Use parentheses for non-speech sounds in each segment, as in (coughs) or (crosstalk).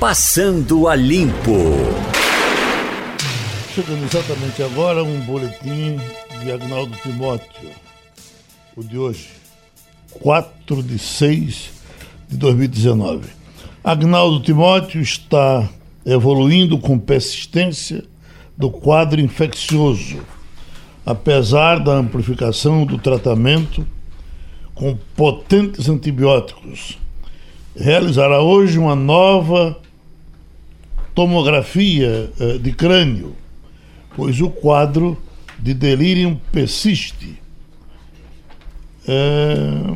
Passando a Limpo. Chegando exatamente agora um boletim de Agnaldo Timóteo, o de hoje, 4 de 6 de 2019. Agnaldo Timóteo está evoluindo com persistência do quadro infeccioso, apesar da amplificação do tratamento com potentes antibióticos. Realizará hoje uma nova tomografia eh, de crânio, pois o quadro de delírio persiste. É,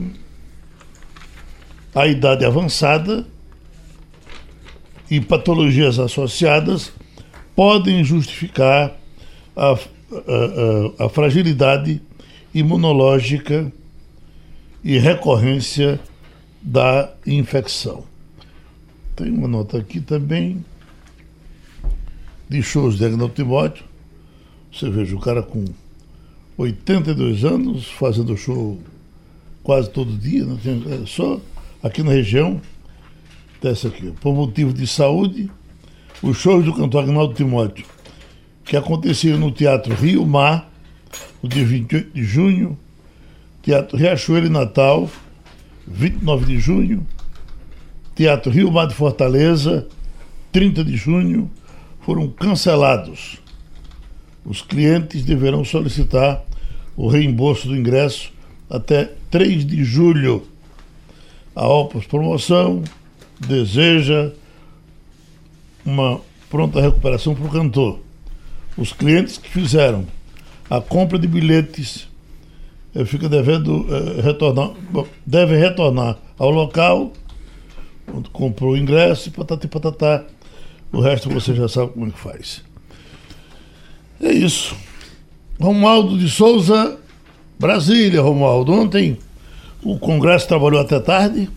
a idade avançada e patologias associadas podem justificar a, a, a fragilidade imunológica e recorrência da infecção. Tem uma nota aqui também de shows de Agnaldo Timóteo. Você veja o cara com 82 anos fazendo show quase todo dia, né? É só aqui na região. Dessa aqui. Por motivo de saúde, os shows do cantor Agnaldo Timóteo, que aconteciam no Teatro Rio Mar, no dia 28 de junho, Teatro Riachuelo e Natal, 29 de junho, Teatro Rio Mar de Fortaleza, 30 de junho, foram cancelados. Os clientes deverão solicitar o reembolso do ingresso até 3 de julho. A Opus Promoção deseja uma pronta recuperação para o cantor. Os clientes que fizeram a compra de bilhetes eh, fica devendo eh, retornar, devem retornar ao local onde comprou o ingresso e patati patatá. O resto você já sabe como é que faz. É isso. Romualdo de Souza, Brasília, Romualdo. Ontem o Congresso trabalhou até tarde.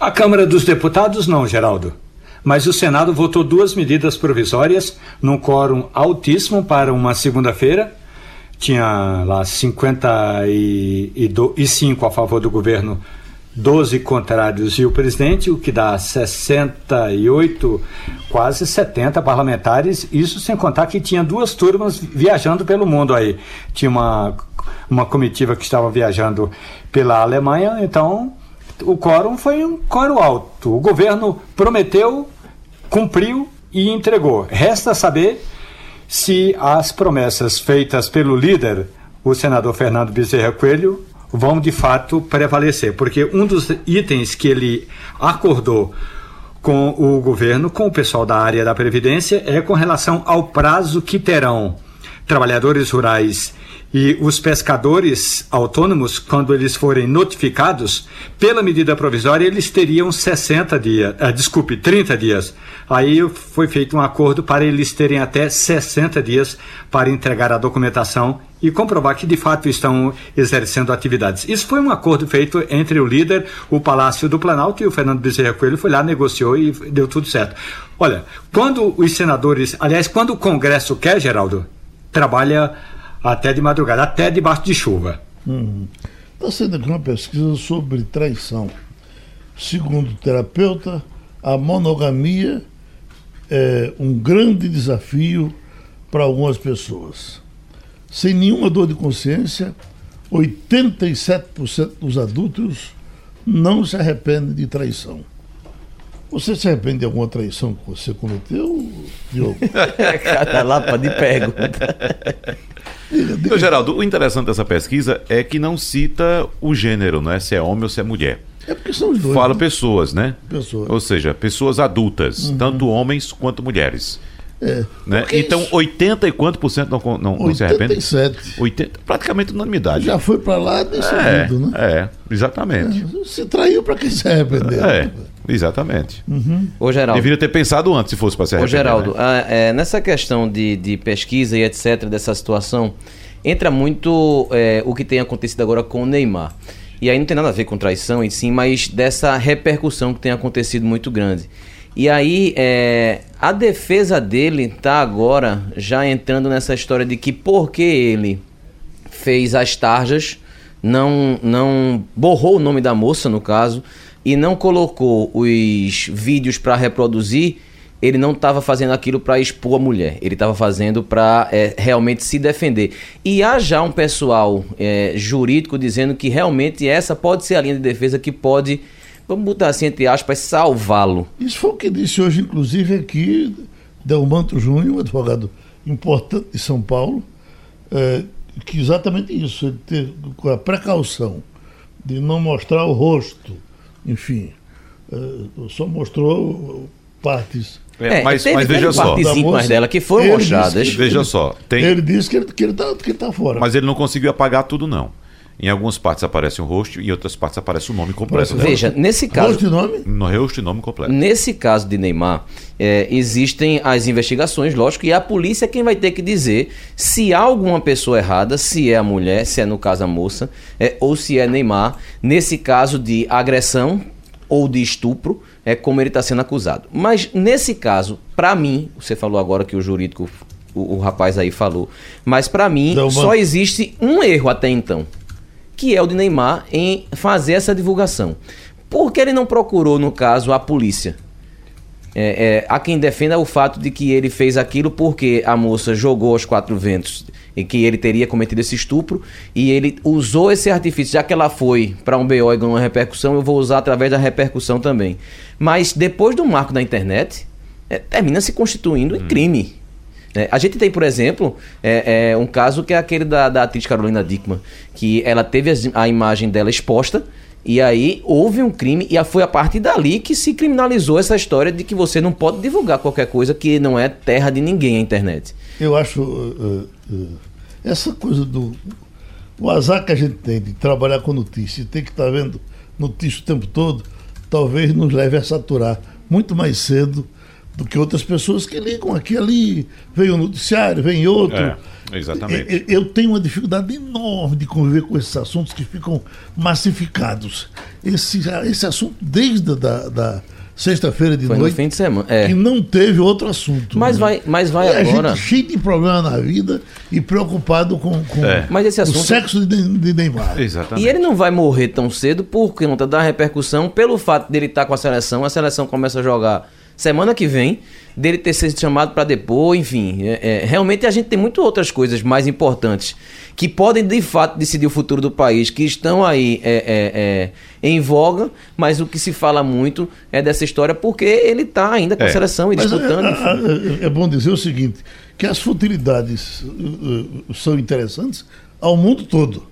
A Câmara dos Deputados não, Geraldo. Mas o Senado votou duas medidas provisórias num quórum altíssimo para uma segunda-feira. Tinha lá 55 a favor do governo 12 contrários e o presidente, o que dá 68, quase 70 parlamentares, isso sem contar que tinha duas turmas viajando pelo mundo aí. Tinha uma, uma comitiva que estava viajando pela Alemanha, então o quórum foi um quórum alto. O governo prometeu, cumpriu e entregou. Resta saber se as promessas feitas pelo líder, o senador Fernando Bezerra Coelho, vão de fato prevalecer, porque um dos itens que ele acordou com o governo, com o pessoal da área da Previdência, é com relação ao prazo que terão trabalhadores rurais e os pescadores autônomos, quando eles forem notificados pela medida provisória, eles teriam 60 dias, ah, desculpe, 30 dias. Aí foi feito um acordo para eles terem até 60 dias para entregar a documentação e comprovar que de fato estão exercendo atividades. Isso foi um acordo feito entre o líder, o Palácio do Planalto e o Fernando Bezerra Coelho foi lá, negociou e deu tudo certo. Olha, quando os senadores, aliás, quando o Congresso quer, Geraldo, trabalha até de madrugada, até debaixo de chuva. Está uhum. sendo aqui uma pesquisa sobre traição. Segundo o terapeuta, a monogamia é um grande desafio para algumas pessoas. Sem nenhuma dor de consciência, 87% dos adultos não se arrependem de traição. Você se arrepende de alguma traição que você cometeu, Diogo? (laughs) Cada lapa de pergunta. (laughs) Então, Geraldo, o interessante dessa pesquisa é que não cita o gênero, né? Se é homem ou se é mulher. É porque são os dois. Fala né? pessoas, né? Pessoas. Ou seja, pessoas adultas, uhum. tanto homens quanto mulheres. É, né? Então, isso? 80 e quanto por cento não, não, não se arrepende? 87. 80, praticamente unanimidade. Já foi para lá é, né? É, exatamente. É, se traiu para quem se arrependeu. É, exatamente. Uhum. Ô, Geraldo. Deveria ter pensado antes se fosse para se arrepender. Ô, Geraldo, né? a, é, nessa questão de, de pesquisa e etc., dessa situação, entra muito é, o que tem acontecido agora com o Neymar. E aí não tem nada a ver com traição em si, mas dessa repercussão que tem acontecido muito grande. E aí, é, a defesa dele tá agora já entrando nessa história de que porque ele fez as tarjas, não, não borrou o nome da moça, no caso, e não colocou os vídeos para reproduzir, ele não estava fazendo aquilo para expor a mulher, ele estava fazendo para é, realmente se defender. E há já um pessoal é, jurídico dizendo que realmente essa pode ser a linha de defesa que pode, vamos botar assim entre aspas, salvá-lo. Isso foi o que disse hoje, inclusive, aqui, Delmanto Júnior, um advogado importante de São Paulo, é, que exatamente isso, ele ter com a precaução de não mostrar o rosto, enfim, é, só mostrou partes é, é, mas, teve, mas veja só. Íntimas dela que foram mostradas. veja só. Tem... Ele disse que ele, que ele tá fora. Mas ele não conseguiu apagar tudo, não. Em algumas partes aparece o rosto e em outras partes aparece o nome completo. Veja, nesse caso. Rosto e nome? No rosto e nome completo. Nesse caso de Neymar, é, existem as investigações, lógico, e a polícia é quem vai ter que dizer se há alguma pessoa errada, se é a mulher, se é no caso a moça, é, ou se é Neymar, nesse caso de agressão ou de estupro é como ele está sendo acusado. Mas nesse caso, para mim, você falou agora que o jurídico, o, o rapaz aí falou, mas para mim só existe um erro até então, que é o de Neymar em fazer essa divulgação. Por que ele não procurou, no caso, a polícia? É, é, há quem defenda o fato de que ele fez aquilo porque a moça jogou aos quatro ventos e que ele teria cometido esse estupro e ele usou esse artifício, já que ela foi para um BO e ganhou uma repercussão, eu vou usar através da repercussão também. Mas depois do marco da internet, é, termina se constituindo em crime. É, a gente tem, por exemplo, é, é, um caso que é aquele da, da atriz Carolina Dickman, que ela teve a, a imagem dela exposta e aí houve um crime e foi a partir dali que se criminalizou essa história de que você não pode divulgar qualquer coisa que não é terra de ninguém a internet. Eu acho uh, uh, essa coisa do o azar que a gente tem de trabalhar com notícia, tem que estar tá vendo notícia o tempo todo, talvez nos leve a saturar muito mais cedo do que outras pessoas que ligam aqui ali, vem o um noticiário, vem outro. É, exatamente. Eu, eu, tenho uma dificuldade enorme de conviver com esses assuntos que ficam massificados. Esse, esse assunto, desde da, da sexta-feira de Foi noite. No fim de semana. É. Que não teve outro assunto. Mas né? vai, mas vai e agora. A gente cheio de problema na vida e preocupado com, com é. mas esse assunto... o sexo de, de Neymar. Exatamente. E ele não vai morrer tão cedo por conta da repercussão, pelo fato dele estar com a seleção, a seleção começa a jogar semana que vem, dele ter sido chamado para depor, enfim. É, é, realmente a gente tem muitas outras coisas mais importantes que podem de fato decidir o futuro do país, que estão aí é, é, é em voga, mas o que se fala muito é dessa história porque ele está ainda com a é. seleção e disputando. É, bom dizer o seguinte, que as futilidades uh, uh, são interessantes ao mundo todo.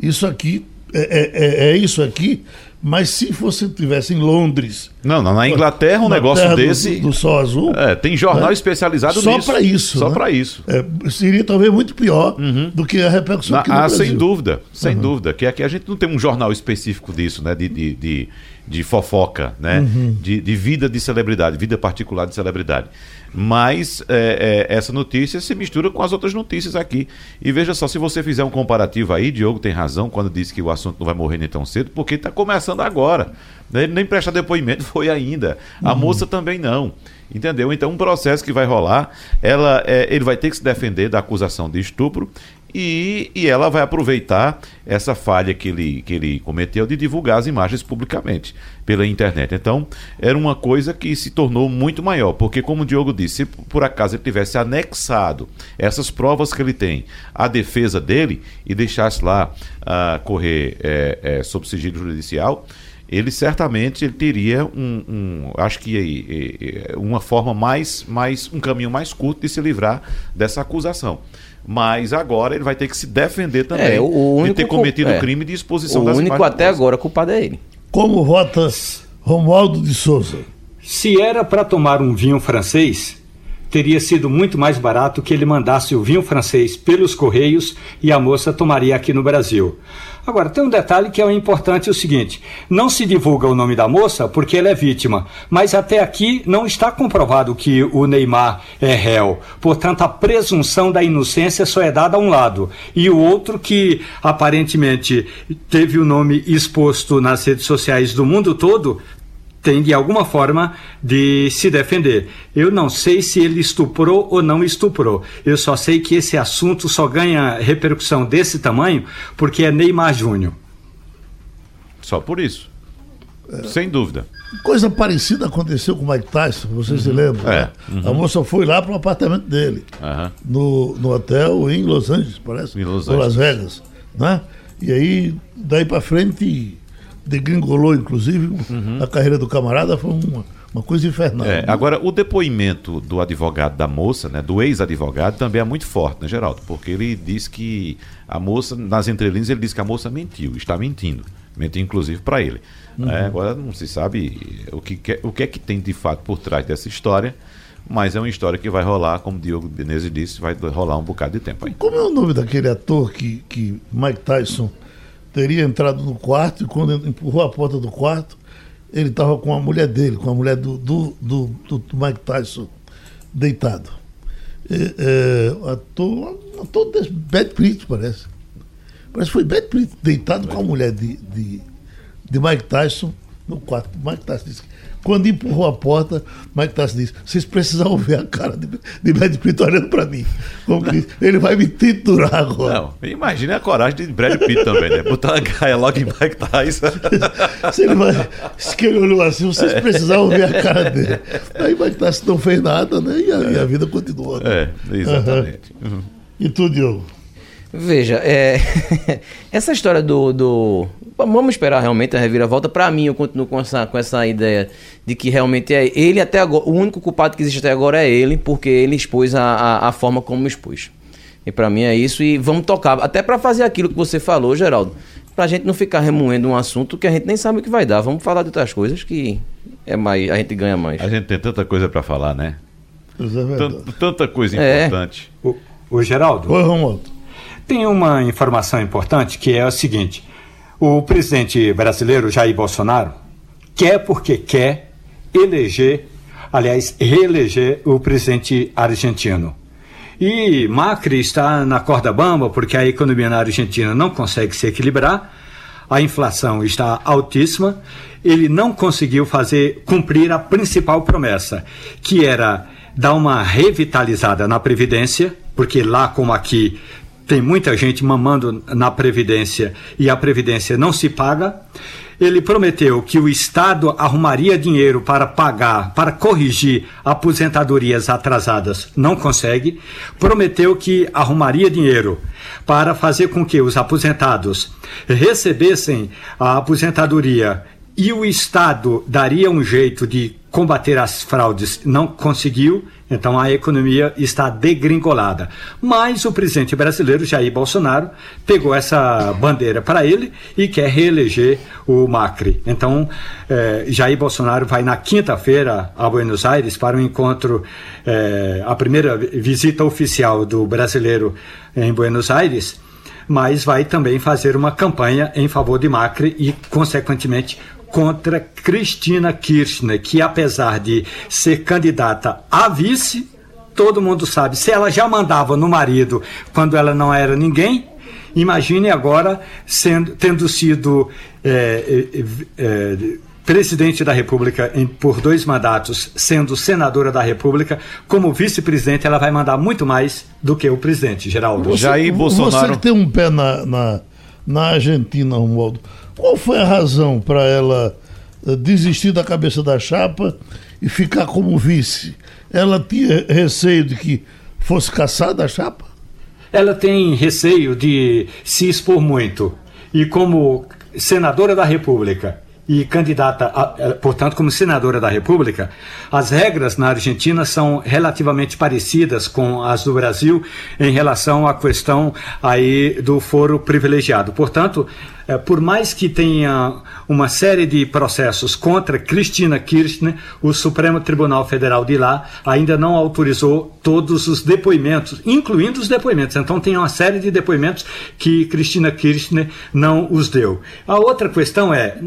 Isso aqui é, é, isso aqui mas se você tivesse em Londres. Não, não na Inglaterra um na negócio desse. Do, do, Sol Azul. É, tem jornal né? especializado Só nisso. Só para isso. Só né? para isso. É, seria talvez muito pior uhum. do que a repercussão na, aqui no ah, Brasil. Sem dúvida, sem uhum. dúvida. Que aqui a gente não tem um jornal específico disso, né? De, de, de, de fofoca, né? Uhum. De, de vida de celebridade, vida particular de celebridade. Mas é, é, essa notícia se mistura com as outras notícias aqui. E veja só, se você fizer um comparativo aí, Diogo tem razão quando disse que o assunto não vai morrer nem tão cedo, porque está começando agora. Ele nem presta depoimento, (laughs) foi ainda. A uhum. moça também não. Entendeu? Então, um processo que vai rolar, ela, é, ele vai ter que se defender da acusação de estupro e, e ela vai aproveitar essa falha que ele, que ele cometeu de divulgar as imagens publicamente pela internet. Então, era uma coisa que se tornou muito maior, porque, como o Diogo disse, se por acaso ele tivesse anexado essas provas que ele tem à defesa dele e deixasse lá uh, correr é, é, sob sigilo judicial ele certamente ele teria um, um acho que uma forma mais, mais um caminho mais curto de se livrar dessa acusação mas agora ele vai ter que se defender também é, o de ter cometido o é, crime de exposição o das único até agora culpado é ele. Como votas Romualdo de Souza? Se era para tomar um vinho francês, teria sido muito mais barato que ele mandasse o vinho francês pelos correios e a moça tomaria aqui no Brasil. Agora, tem um detalhe que é importante é o seguinte: não se divulga o nome da moça porque ela é vítima, mas até aqui não está comprovado que o Neymar é réu. Portanto, a presunção da inocência só é dada a um lado. E o outro que aparentemente teve o nome exposto nas redes sociais do mundo todo tem de alguma forma de se defender. Eu não sei se ele estuprou ou não estuprou. Eu só sei que esse assunto só ganha repercussão desse tamanho porque é Neymar Júnior. Só por isso. Sem dúvida. Coisa parecida aconteceu com o Mike Tyson, vocês se lembram? É, né? A moça foi lá para o apartamento dele, Aham. no, no hotel em Los Angeles, parece? Em Los Ou Las Angeles. Vegas. Né? E aí, daí para frente, degringolou, inclusive, a carreira do camarada, foi uma, uma coisa infernal. É, agora, o depoimento do advogado da moça, né, do ex-advogado, também é muito forte, né, Geraldo? Porque ele diz que a moça, nas entrelinhas, ele diz que a moça mentiu, está mentindo. Mentiu, inclusive, para ele. É, agora, não se sabe o que, que- o que é que tem de fato por trás dessa história, mas é uma história que vai rolar, como o Diogo Menezes disse, vai rolar um bocado de tempo aí. Como é o nome daquele ator que, que Mike Tyson teria entrado no quarto e quando empurrou a porta do quarto, ele estava com a mulher dele, com a mulher do, do, do, do- Mike Tyson deitado. É, é, ator, ator desse, Brad Pitt, parece. Parece que foi Brad Pitt deitado com a mulher de, de, de Mike Tyson no quarto. Mike Tyson disse que quando empurrou a porta, Mike Tyson disse: Vocês precisavam ver a cara de, de Brad Pitt olhando para mim. Como que ele vai me triturar agora. Não, imagine a coragem de Brad Pitt também, né? Botar a gaia logo em Mike Tyson. (laughs) Se ele, vai, se que ele olhou assim, vocês precisavam ver a cara dele. Aí Mike Tyson não fez nada, né? E a, e a vida continuou. né? É, exatamente. Uhum. E tu, Diogo? Veja, é, (laughs) essa história do, do- Vamos esperar realmente a reviravolta. Pra mim, eu continuo com essa, com essa ideia de que realmente é ele até agora. O único culpado que existe até agora é ele, porque ele expôs a, a, a forma como expôs. E pra mim é isso. E vamos tocar. Até pra fazer aquilo que você falou, Geraldo. Pra gente não ficar remoendo um assunto que a gente nem sabe o que vai dar. Vamos falar de outras coisas que é mais, a gente ganha mais. A gente tem tanta coisa para falar, né? É verdade. Tant- tanta coisa É. importante. O, o Geraldo, Oi, Romualdo. tem uma informação importante que é a seguinte: o presidente brasileiro Jair Bolsonaro quer porque quer eleger, aliás, reeleger o presidente argentino. E Macri está na corda bamba porque a economia na Argentina não consegue se equilibrar, a inflação está altíssima, ele não conseguiu fazer cumprir a principal promessa, que era dar uma revitalizada na previdência, porque lá como aqui tem muita gente mamando na Previdência e a Previdência não se paga. Ele prometeu que o Estado arrumaria dinheiro para pagar, para corrigir aposentadorias atrasadas, não consegue. Prometeu que arrumaria dinheiro para fazer com que os aposentados recebessem a aposentadoria e o Estado daria um jeito de combater as fraudes, não conseguiu, então a economia está degringolada. Mas o presidente brasileiro, Jair Bolsonaro, pegou essa bandeira para ele e quer reeleger o Macri. Então, eh, Jair Bolsonaro vai na quinta-feira a Buenos Aires para um encontro, eh, a primeira visita oficial do brasileiro em Buenos Aires mas vai também fazer uma campanha em favor de Macri e, consequentemente, contra Cristina Kirchner, que apesar de ser candidata a vice, todo mundo sabe, se ela já mandava no marido quando ela não era ninguém, imagine agora sendo, tendo sido eh, eh, eh, presidente da República em- por dois mandatos, sendo senadora da República, como vice-presidente, ela vai mandar muito mais do que o presidente, Geraldo. Jair Você Bolsonaro. que tem um pé na, na, na Argentina, Romualdo, qual foi a razão para ela eh, desistir da cabeça da chapa e ficar como vice? Ela tinha receio de que fosse caçada a chapa? ela tem receio de se expor muito. E como senadora da República e candidata, a, eh, portanto, como senadora da República, as regras na Argentina são relativamente parecidas com as do Brasil em relação à questão aí do foro privilegiado. Portanto, eh, por mais que tenha uma série de processos contra Cristina Kirchner, o Supremo Tribunal Federal de lá ainda não autorizou todos os depoimentos, incluindo os depoimentos. Então tem uma série de depoimentos que Cristina Kirchner não os deu. A outra questão é,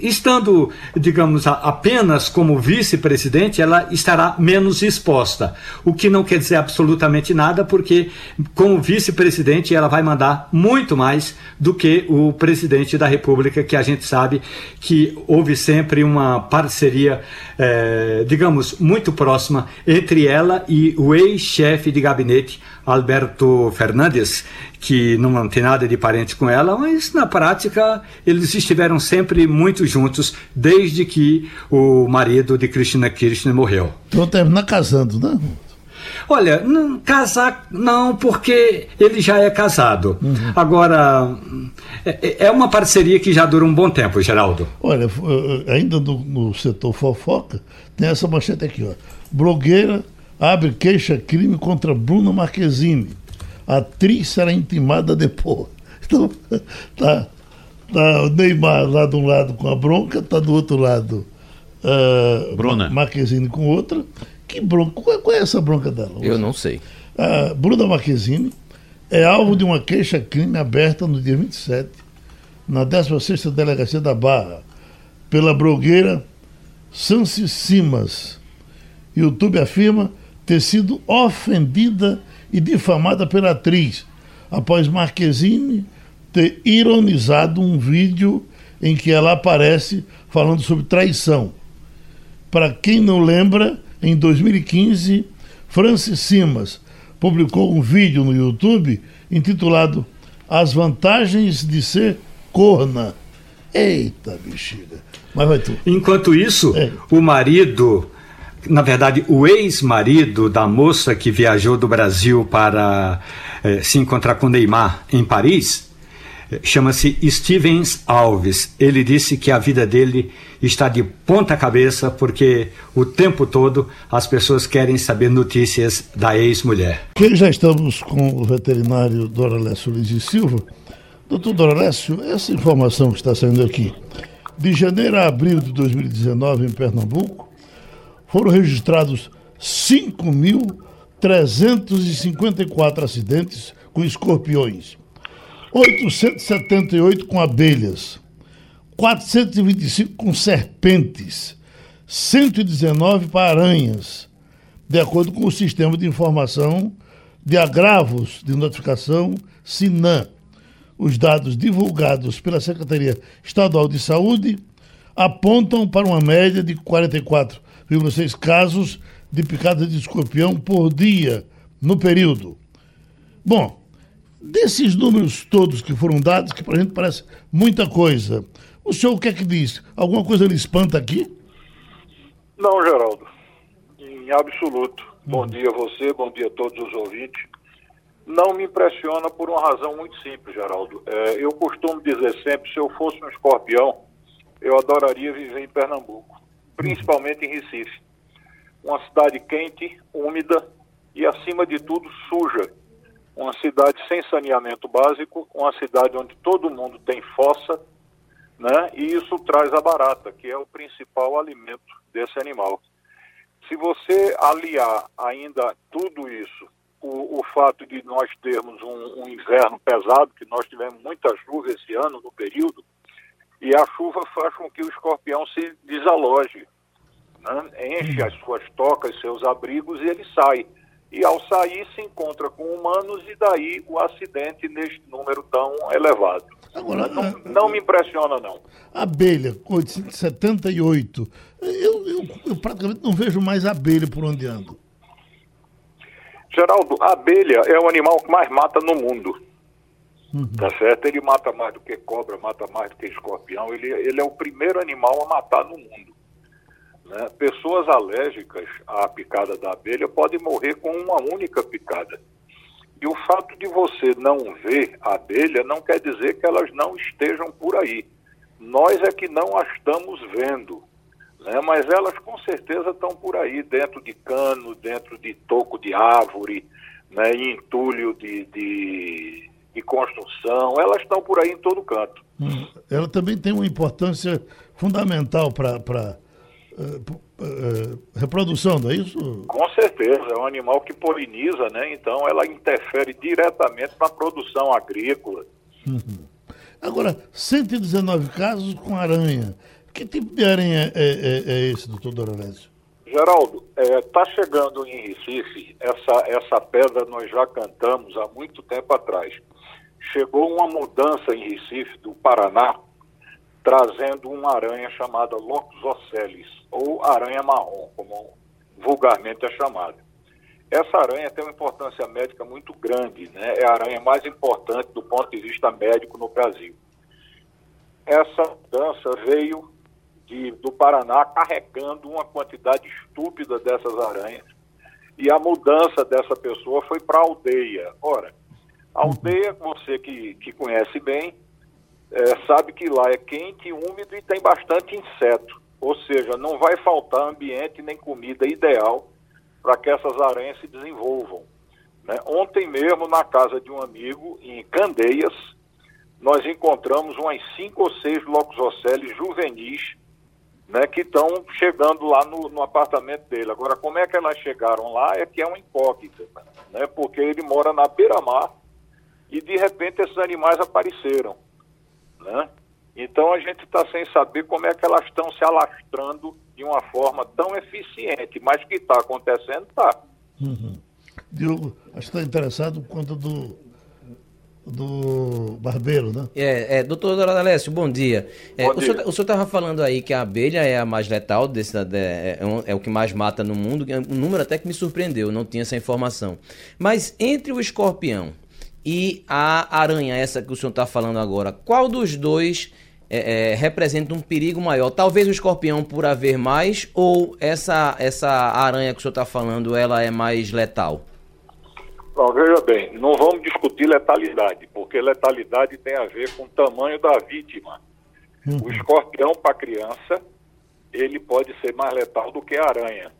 estando, digamos, apenas como vice-presidente, ela estará menos exposta, o que não quer dizer absolutamente nada, porque como vice-presidente ela vai mandar muito mais do que o presidente da República, que a gente sabe que houve sempre uma parceria, eh, digamos, muito próxima entre ela e o ex-chefe de gabinete, Alberto Fernandes, que não tem nada de parente com ela, mas na prática eles estiveram sempre muito juntos desde que o marido de Cristina Kirchner morreu. Então terminar casando, né? Olha, não, casar não, porque ele já é casado. Uhum. Agora, é, é, uma parceria que já dura um bom tempo, Geraldo. Olha, eh, ainda no, no setor fofoca, tem essa manchete aqui, ó. Blogueira abre queixa-crime contra Bruna Marquezine. A atriz será intimada depois. (laughs) Então, tá, tá o Neymar lá de um lado com a bronca, tá do outro lado uh, Bruna. Marquezine com outra. Que bronca? Qual, qual é essa bronca dela? Eu não sei. Bruna Marquezine é alvo de uma queixa-crime aberta no dia 27, na 16ª Delegacia da Barra, pela blogueira Sanci Simas. YouTube afirma ter sido ofendida e difamada pela atriz, após Marquezine ter ironizado um vídeo em que ela aparece falando sobre traição. Para quem não lembra, em 2015, Francis Simas publicou um vídeo no YouTube intitulado As Vantagens de Ser Corna. Eita, bexiga. Mas vai tu. Enquanto isso, é. o marido na verdade, o ex-marido da moça que viajou do Brasil para eh, se encontrar com Neymar em Paris, chama-se Stevens Alves. Ele disse que a vida dele está de ponta cabeça porque o tempo todo as pessoas querem saber notícias da ex-mulher. Já estamos com o veterinário Doralécio Luiz de Silva. Doutor Doralécio, essa informação que está saindo aqui, de janeiro a abril de 2019 em Pernambuco, foram registrados 5.354 acidentes com escorpiões, 878 com abelhas, 425 com serpentes, 119 para aranhas, de acordo com o Sistema de Informação de Agravos de Notificação, SINAM. Os dados divulgados pela Secretaria Estadual de Saúde apontam para uma média de 44 1,6 casos de picada de escorpião por dia no período. Bom, desses números todos que foram dados, que para a gente parece muita coisa, o senhor o que é que diz? Alguma coisa lhe espanta aqui? Não, Geraldo. Em absoluto. Hum. Bom dia a você, bom dia a todos os ouvintes. Não me impressiona por uma razão muito simples, Geraldo. É, eu costumo dizer sempre, se eu fosse um escorpião, eu adoraria viver em Pernambuco principalmente em Recife. Uma cidade quente, úmida e, acima de tudo, suja. Uma cidade sem saneamento básico, uma cidade onde todo mundo tem fossa, né? e isso traz a barata, que é o principal alimento desse animal. Se você aliar ainda tudo isso, o, o fato de nós termos um, um inverno pesado, que nós tivemos muita chuva esse ano no período, e a chuva faz com que o escorpião se desaloje, né? enche as suas tocas, seus abrigos e ele sai. E ao sair se encontra com humanos e daí o acidente neste número tão elevado. Agora, não, não me impressiona, não. Abelha, 878. Eu, eu, eu praticamente não vejo mais abelha por onde ando. Geraldo, a abelha é o animal que mais mata no mundo. Uhum. Tá certo? Ele mata mais do que cobra, mata mais do que escorpião. Ele, ele é o primeiro animal a matar no mundo. Né? Pessoas alérgicas à picada da abelha podem morrer com uma única picada. E o fato de você não ver a abelha não quer dizer que elas não estejam por aí. Nós é que não as estamos vendo. Né? Mas elas com certeza estão por aí, dentro de cano, dentro de toco de árvore, né? em entulho de, de de construção, elas estão por aí em todo canto. Hum, ela também tem uma importância fundamental para uh, reprodução, não é isso? Com certeza, é um animal que poliniza, né? Então ela interfere diretamente na produção agrícola. Uhum. Agora, 119 casos com aranha. Que tipo de aranha é, é, é esse, doutor Dorolésio? Geraldo, está é, chegando em Recife, essa, essa pedra nós já cantamos há muito tempo atrás chegou uma mudança em Recife, do Paraná, trazendo uma aranha chamada Locus ocellis, ou aranha marrom, como vulgarmente é chamada. Essa aranha tem uma importância médica muito grande, né? é a aranha mais importante do ponto de vista médico no Brasil. Essa mudança veio de, do Paraná carregando uma quantidade estúpida dessas aranhas. E a mudança dessa pessoa foi para a aldeia. Ora, a aldeia, você que, que conhece bem, é, sabe que lá é quente, úmido e tem bastante inseto. Ou seja, não vai faltar ambiente nem comida ideal para que essas aranhas se desenvolvam. Né? Ontem mesmo, na casa de um amigo, em Candeias, nós encontramos umas cinco ou seis loxoceles juvenis né, que estão chegando lá no, no, apartamento dele. Agora, como é que elas chegaram lá é que é uma incógnita, né, porque ele mora na beira-mar e, de repente, esses animais apareceram. Né? Então, a gente está sem saber como é que elas estão se alastrando de uma forma tão eficiente, mas que está acontecendo, está. Uhum. Diogo, acho que está interessado por conta do, do barbeiro, né? É, é doutor Doralécio, bom dia. É, bom o, dia. Senhor, o senhor estava falando aí que a abelha é a mais letal, desse, é, é, é, o que mais mata no mundo, um número até que me surpreendeu, não tinha essa informação. Mas entre o escorpião e a aranha, essa que o senhor está falando agora, qual dos dois é, é, representa um perigo maior? Talvez o escorpião por haver mais, ou essa, essa aranha que o senhor está falando, ela é mais letal? Não, veja bem, não vamos discutir letalidade, porque letalidade tem a ver com o tamanho da vítima. Uhum. O escorpião para criança, ele pode ser mais letal do que a aranha.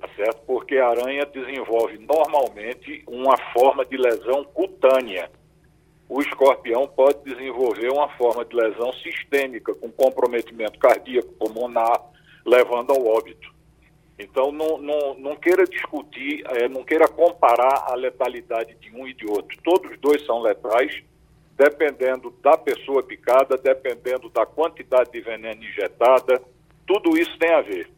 Tá certo? Porque a aranha desenvolve normalmente uma forma de lesão cutânea. O escorpião pode desenvolver uma forma de lesão sistêmica, com comprometimento cardíaco, pulmonar, levando ao óbito. Então, não, não, não queira discutir, é, não queira comparar a letalidade de um e de outro. Todos dois são letais, dependendo da pessoa picada, dependendo da quantidade de veneno injetada, tudo isso tem a ver.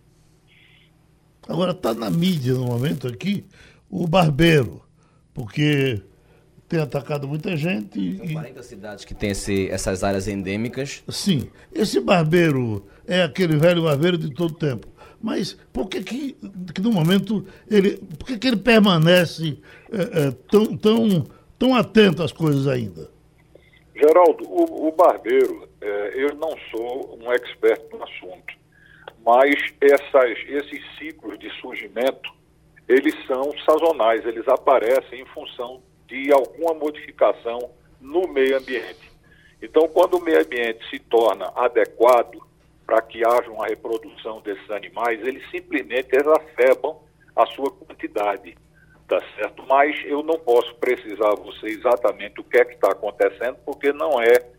Agora, está na mídia no momento aqui o barbeiro, porque tem atacado muita gente. São 40 e... cidades que têm esse, essas áreas endêmicas. Sim. Esse barbeiro é aquele velho barbeiro de todo tempo. Mas por que, que, que no momento ele, por que, que ele permanece é, é, tão, tão, tão atento às coisas ainda? Geraldo, o, o barbeiro, é, eu não sou um expert no assunto, mas essas, esses ciclos de surgimento, eles são sazonais, eles aparecem em função de alguma modificação no meio ambiente. Então, quando o meio ambiente se torna adequado para que haja uma reprodução desses animais, eles simplesmente exacerbam a sua quantidade, tá certo? Mas eu não posso precisar a você exatamente o que é que está acontecendo, porque não é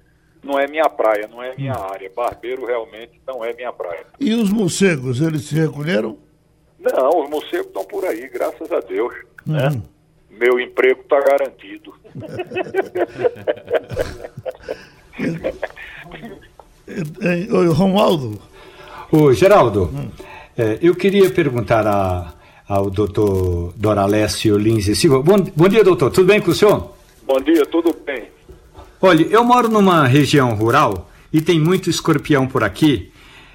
não é minha praia, não é minha área. Barbeiro realmente não é minha praia. E os morcegos, eles se recolheram? Não, os morcegos estão por aí, graças a Deus. Uhum. Né? Meu emprego está garantido. (laughs) Oi, Romualdo. Ô, Geraldo, hum. é, eu queria perguntar a, ao doutor Doralécio Lins e Silva. Bom, bom dia, doutor. Tudo bem com o senhor? Bom dia, tudo bem. Olha, eu moro numa região rural e tem muito escorpião por aqui.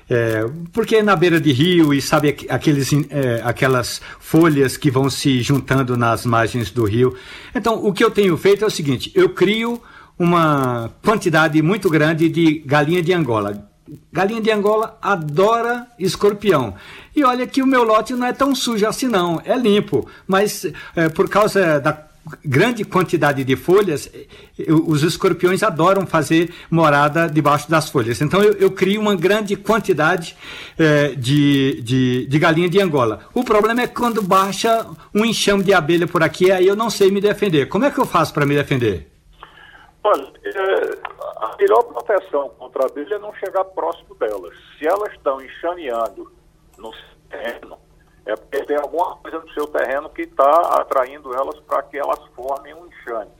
É, porque na beira de rio e sabe aqueles, é, aquelas folhas que vão se juntando nas margens do rio. Então, o que eu tenho feito é o seguinte: eu crio uma quantidade muito grande de galinha de Angola. Galinha de Angola adora escorpião. E olha que o meu lote não é tão sujo assim não, é limpo. Mas é, por causa da grande quantidade de folhas, os escorpiões adoram fazer morada debaixo das folhas. Então eu, eu crio uma grande quantidade é, de, de, de, galinha de Angola. O problema é quando baixa um enxame de abelha por aqui, aí eu não sei me defender. Como é que eu faço para me defender? Olha, é, a melhor proteção contra a abelha é não chegar próximo delas. Se elas estão enxameando no terreno, é porque tem alguma coisa no seu terreno que está atraindo elas para que elas formem um enxame.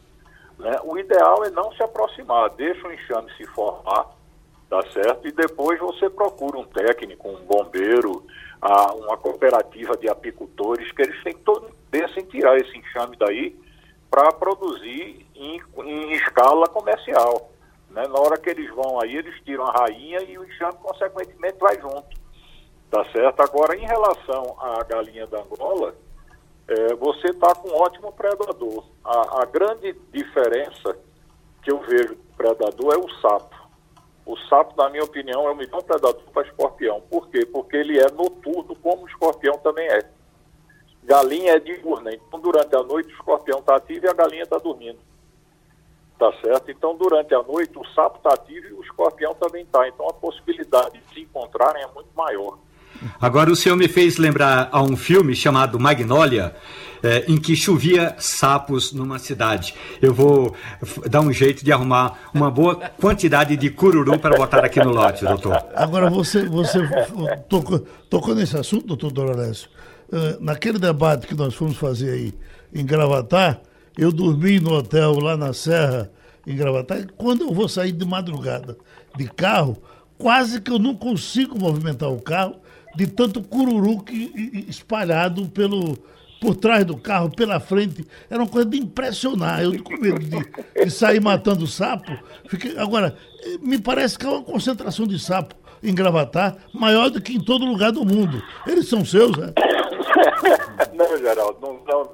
Né? O ideal é não se aproximar, deixa o enxame se formar, tá certo? E depois você procura um técnico, um bombeiro, uma cooperativa de apicultores, que eles têm todo interesse em tirar esse enxame daí para produzir em, em, escala comercial. Né? Na hora que eles vão aí, eles tiram a rainha e o enxame, consequentemente, vai junto. Tá certo? Agora, em relação à galinha da Angola, é, você está com um ótimo predador. A, a, grande diferença que eu vejo do predador é o sapo. O sapo, na minha opinião, é o melhor predador para escorpião. Por quê? Porque ele é noturno, como o escorpião também é. Galinha é diurna, então durante a noite o escorpião está ativo e a galinha está dormindo. Tá certo? Então, durante a noite, o sapo está ativo e o escorpião também está. Então, a possibilidade de se encontrarem é muito maior. Agora, o senhor me fez lembrar a um filme chamado Magnólia, é, em que chovia sapos numa cidade. Eu vou dar um jeito de arrumar uma boa quantidade de cururu para botar aqui no lote, doutor. Agora, você, você tocou, tocou nesse assunto, doutor Doralécio. Uh, naquele debate que nós fomos fazer aí em Gravatar, eu dormi no hotel lá na Serra, em Gravatar, e quando eu vou sair de madrugada de carro, quase que eu não consigo movimentar o carro de tanto cururu que, espalhado pelo, por trás do carro, pela frente. Era uma coisa de impressionar. Eu com medo de, de sair matando sapo. Fiquei, agora, me parece que é uma concentração de sapo em Gravatar maior do que em todo lugar do mundo. Eles são seus, né? (laughs) não, Geraldo, não, não,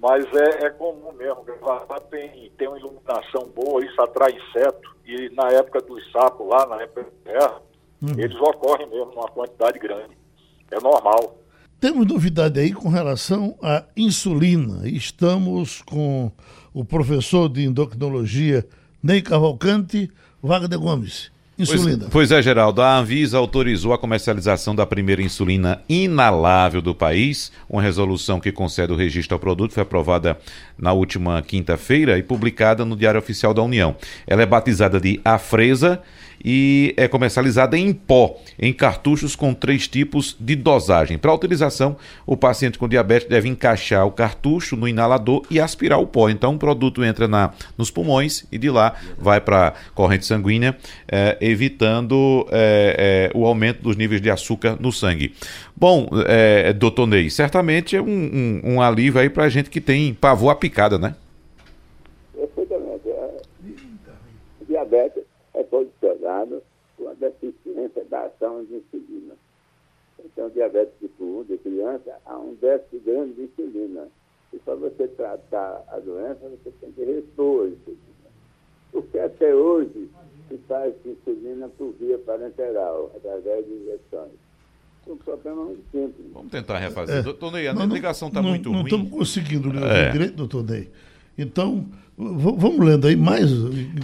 mas é, é comum mesmo. Gravatar tem, tem uma iluminação boa, isso atrai inseto. E na época dos sapos, lá na época da terra, uhum. eles ocorrem mesmo numa quantidade grande. É normal. Temos novidade aí com relação à insulina. Estamos com o professor de endocrinologia Ney Cavalcante, Wagner Gomes. Insulina. Pois, pois, é, Geraldo. A Anvisa autorizou a comercialização da primeira insulina inalável do país. Uma resolução que concede o registro ao produto foi aprovada na última quinta-feira e publicada no Diário Oficial da União. Ela é batizada de Afresa e é comercializada em pó, em cartuchos com três tipos de dosagem. Para utilização, o paciente com diabetes deve encaixar o cartucho no inalador e aspirar o pó. Então, o produto entra na, nos pulmões e de lá vai para a corrente sanguínea, é, evitando é, é, o aumento dos níveis de açúcar no sangue. Bom, doutor Ney, certamente é um, um, um alívio aí para a gente que tem pavor a picada, né? Perfeitamente. Diabetes é posicionado com a deficiência da ação de insulina. Então, diabetes tipo 1 de criança, há um déficit grande de insulina. E para você tratar a doença, você tem que repor a insulina. Porque até hoje se faz insulina por via parenteral, através de injeções. Problema muito simples. Vamos tentar refazer. É. Doutor Ney, a não, ligação está muito não ruim. Não estamos conseguindo ler é. direito, doutor Ney. Então, vamos lendo aí mais.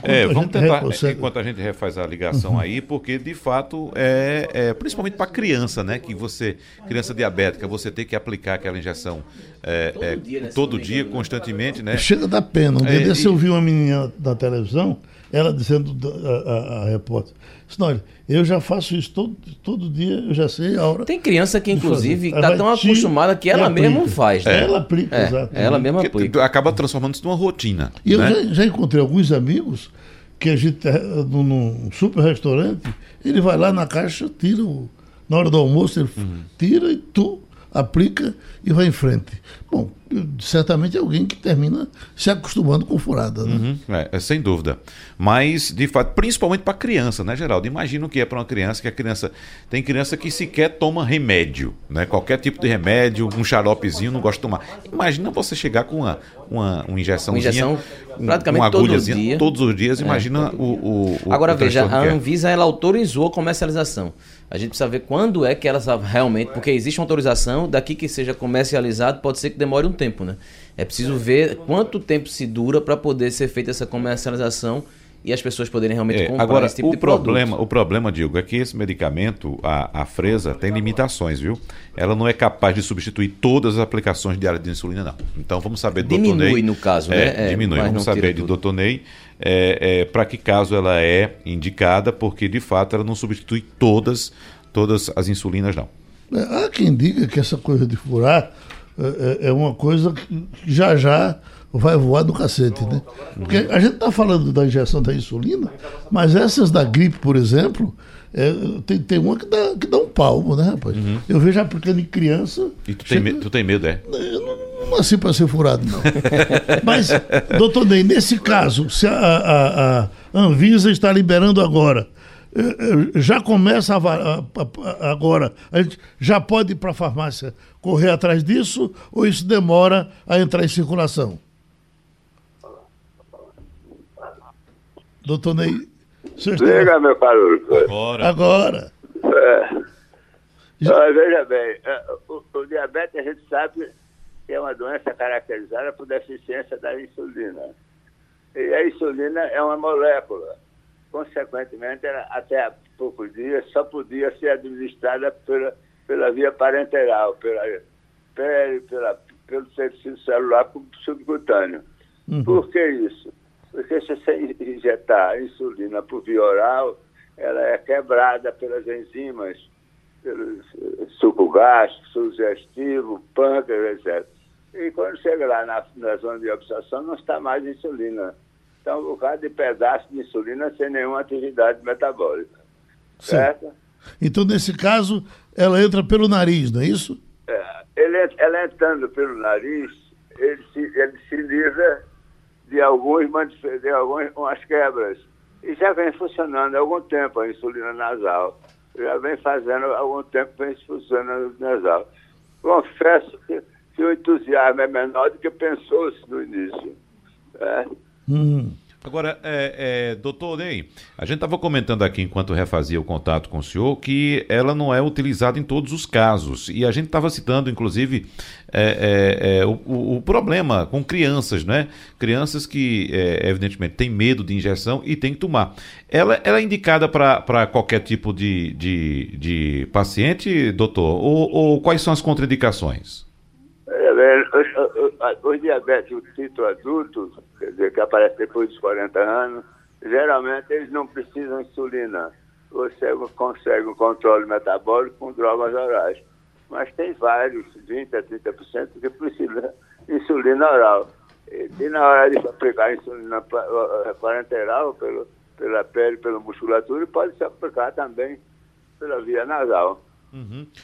É, vamos tentar, enquanto a gente refaz a ligação uhum. aí, porque de fato é, é principalmente para criança, né? Que você, criança diabética, você tem que aplicar aquela injeção é, todo, é, dia, né, todo dia, constantemente, né? Chega da pena. Um dia é, desse e... eu vi uma menina da televisão, ela dizendo, a, a, a repórter, olha, eu já faço isso todo, todo dia, eu já sei a hora. Tem criança que, inclusive, está tão acostumada que ela mesma faz, né? Ela aplica, é, exato. Ela mesma aplica. Acaba transformando isso numa rotina. E né? eu já, já, encontrei alguns amigos que a gente, eh, num super restaurante, ele vai lá na caixa, tira o. Na hora do almoço, ele uhum. tira e tu aplica e vai em frente. Bom, certamente é alguém que termina se acostumando com furada. Né? Uhum, é, é, sem dúvida. Mas, de fato, principalmente para criança, né, Geraldo? Imagina o que é para uma criança, que a criança. Tem criança que sequer toma remédio, né? Qualquer tipo de remédio, um xaropezinho, não gosta de tomar. Imagina você chegar com uma, uma, uma injeçãozinha. Uma injeção praticamente uma todo dia. todos os dias. Imagina é. o, o, o, Agora o veja, a é. Anvisa ela autorizou a comercialização. A gente precisa ver quando é que ela realmente, porque existe uma autorização, daqui que seja comercializado, pode ser que demore um tempo, né? É preciso ver quanto tempo se dura para poder ser feita essa comercialização e as pessoas poderem realmente é, comprar agora, esse tipo o de problema, produto. O problema, Diego, é que esse medicamento, a, a Fresa, tem limitações, viu? Ela não é capaz de substituir todas as aplicações diárias de insulina, não. Então vamos saber do Diminui, Dr. Ney. no caso, é, né? É, diminui. Vamos saber de Dr. Ney é, é, para que caso ela é indicada, porque de fato ela não substitui todas, todas as insulinas, não. É, há quem diga que essa coisa de furar é, é, é uma coisa que já já vai voar do cacete, né? Porque a gente está falando da injeção da insulina, mas essas da gripe, por exemplo, é, tem, tem uma que dá, que dá um palmo, né, rapaz? Uhum. Eu vejo aplicando em criança. E tu, chega... tem, tu tem medo, é? Eu não, não nasci para ser furado, não. (laughs) mas, doutor Ney, nesse caso, se a, a, a Anvisa está liberando agora já começa a, a, a, agora, a gente já pode ir para a farmácia correr atrás disso ou isso demora a entrar em circulação? Doutor Ney, Liga, meu caro. Agora. Agora. É. Olha, veja bem, é, o, o diabetes a gente sabe que é uma doença caracterizada por deficiência da insulina. E a insulina é uma molécula. Consequentemente, até há poucos dias, só podia ser administrada pela, pela via parenteral, pela pele, pela, pelo tecido celular subcutâneo. Uhum. Por que isso? Porque se você injetar insulina por via oral, ela é quebrada pelas enzimas, pelo suco gástrico, suco digestivo, pâncreas, etc. E quando chega lá na, na zona de absorção, não está mais insulina. Então, um bocado de pedaço de insulina sem nenhuma atividade metabólica. Certo? Então, nesse caso, ela entra pelo nariz, não é isso? É, ele, ela entrando pelo nariz, ele se, ele se livra de, alguns, de algumas quebras. E já vem funcionando há algum tempo a insulina nasal. Já vem fazendo há algum tempo vem funcionando a nasal. Confesso que, que o entusiasmo é menor do que pensou-se no início. É. Uhum. Agora, é, é, doutor Ney, a gente estava comentando aqui enquanto refazia o contato com o senhor que ela não é utilizada em todos os casos. E a gente estava citando, inclusive, é, é, é, o, o- o problema com crianças, né? Crianças que, é, evidentemente, têm medo de injeção e têm que tomar. Ela, ela é indicada para qualquer tipo de, de, de paciente, doutor? Ou, ou quais são as contraindicações? Os, tipo adultos, quer dizer, que aparecem depois dos 40 anos, geralmente eles não precisam de insulina. Você consegue um controle metabólico com drogas orais. Mas tem vários, 20% a 30%, que precisam de insulina oral. E, e na hora de aplicar insulina pa- parenteral pelo, pela pele, pela musculatura, pode se aplicar também pela via nasal.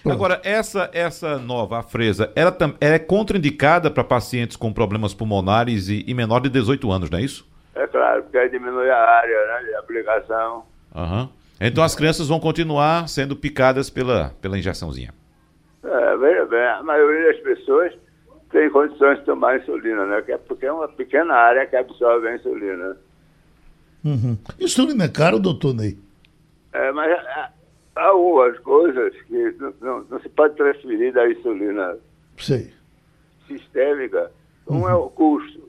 Agora, essa essa nova, a fresa, ela, é contraindicada para pacientes com problemas pulmonares e, e menor de 18 anos, não é isso? É claro, porque aí diminui a área né, de aplicação. Aham. Então as crianças vão continuar sendo picadas pela, pela injeçãozinha. É, veja bem, a maioria das pessoas tem condições de tomar insulina, né? que é Porque é uma pequena área que absorve a insulina. Uhum. Insulina é caro, doutor Ney? É, mas há, algumas coisas que não, não- não se pode transferir da insulina Sei. sistêmica. Um é o custo.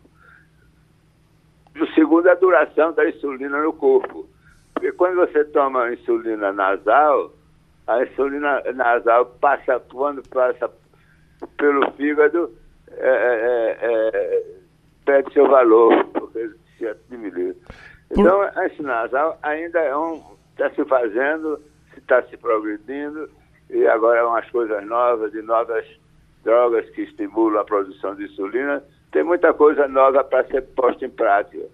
O segundo é a duração da insulina no corpo. Porque quando você toma insulina nasal, a insulina nasal passa, quando passa pelo fígado, é, é, é, perde seu valor, porque se diminui. Então, a insulina nasal ainda é um. está se fazendo, está se progredindo, e agora é umas coisas novas, de novas drogas que estimulam a produção de insulina. Tem muita coisa nova para ser posta em prática.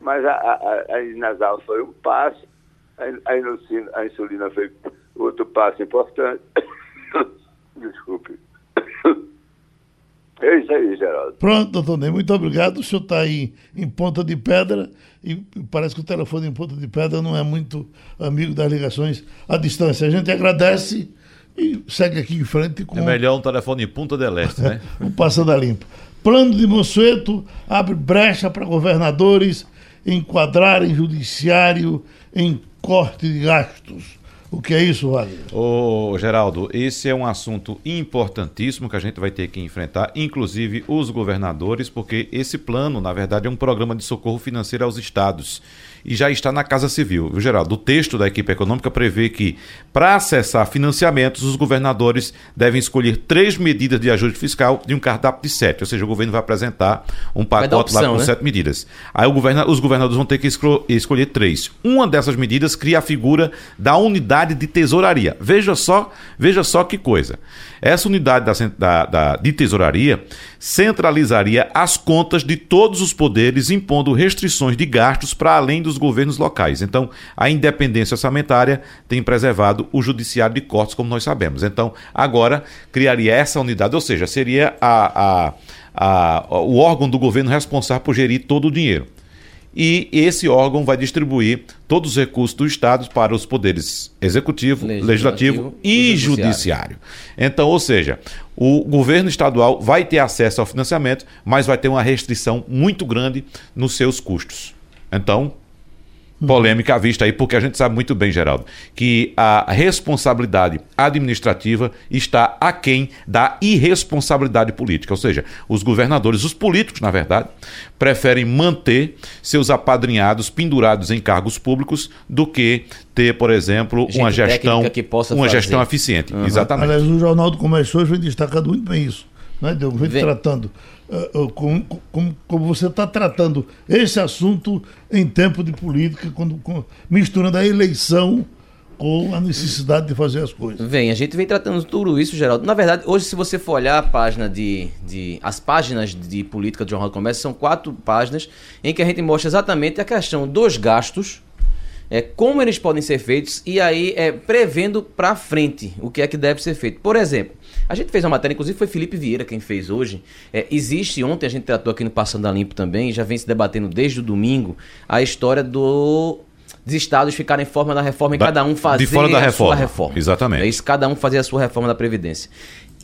Mas a, a, a, nasal foi um passo, a, a, insulina, a insulina foi outro passo importante. (coughs) Desculpe. É isso aí, Geraldo. Pronto, doutor Ney, muito obrigado. O senhor está aí em Ponta de Pedra e parece que o telefone em Ponta de Pedra não é muito amigo das ligações à distância. A gente agradece e segue aqui em frente com É melhor um telefone em Punta del Este, né? (laughs) o Passando a Limpo. Plano de Monsueto abre brecha para governadores enquadrarem judiciário em corte de gastos. O que é isso, Wagner? Ô, Geraldo, esse é um assunto importantíssimo que a gente vai ter que enfrentar, inclusive os governadores, porque esse plano, na verdade, é um programa de socorro financeiro aos estados e já está na Casa Civil, viu, Geraldo? O texto da equipe econômica prevê que, para acessar financiamentos, os governadores devem escolher três medidas de ajuste fiscal de um cardápio de sete, ou seja, o governo vai apresentar um pacote lá opção, com né? sete medidas. Aí governa- os governadores vão ter que escolher três. Uma dessas medidas cria a figura da unidade de tesouraria. Veja só, veja só que coisa. Essa unidade da, da- da- de tesouraria centralizaria as contas de todos os poderes, impondo restrições de gastos para além dos governos locais. Então, a independência orçamentária tem preservado o judiciário de cortes, como nós sabemos. Então, agora criaria essa unidade, ou seja, seria a- a- a- o órgão do governo responsável por gerir todo o dinheiro e esse órgão vai distribuir todos os recursos do Estado para os poderes executivo, legislativo, Legislativo e, judiciário. judiciário. Então, ou seja, o governo estadual vai ter acesso ao financiamento, mas vai ter uma restrição muito grande nos seus custos. Então, polêmica à vista aí, porque a gente sabe muito bem, Geraldo, que a responsabilidade administrativa está aquém da irresponsabilidade política. Ou seja, os governadores, os políticos, na verdade, preferem manter seus apadrinhados pendurados em cargos públicos do que ter, por exemplo, Gente uma gestão, que possa uma fazer. gestão eficiente. Exatamente. Aliás, o Jornal do Comércio hoje vem destacando muito bem isso. Né? Deu- Vem Vem. tratando. Ah, ah, como, como, como você está tratando esse assunto em tempo de política, quando, com- misturando a eleição com a necessidade de fazer as coisas. Vem, a gente vem tratando tudo isso, Geraldo. Na verdade, hoje, se você for olhar a página de. de as páginas de política do Jornal do Comércio, são quatro páginas em que a gente mostra exatamente a questão dos gastos, é, como eles podem ser feitos e aí é, prevendo para frente o que é que deve ser feito. Por exemplo, a gente fez uma matéria, inclusive foi Felipe Vieira quem fez hoje. É, existe, ontem a gente tratou aqui no Passando a Limpo também, já vem se debatendo desde o domingo, a história do. Dos estados ficarem fora da reforma e Da- cada um fazer de fora da a sua reforma. reforma. Exatamente. É isso, cada um fazer a sua reforma da Previdência.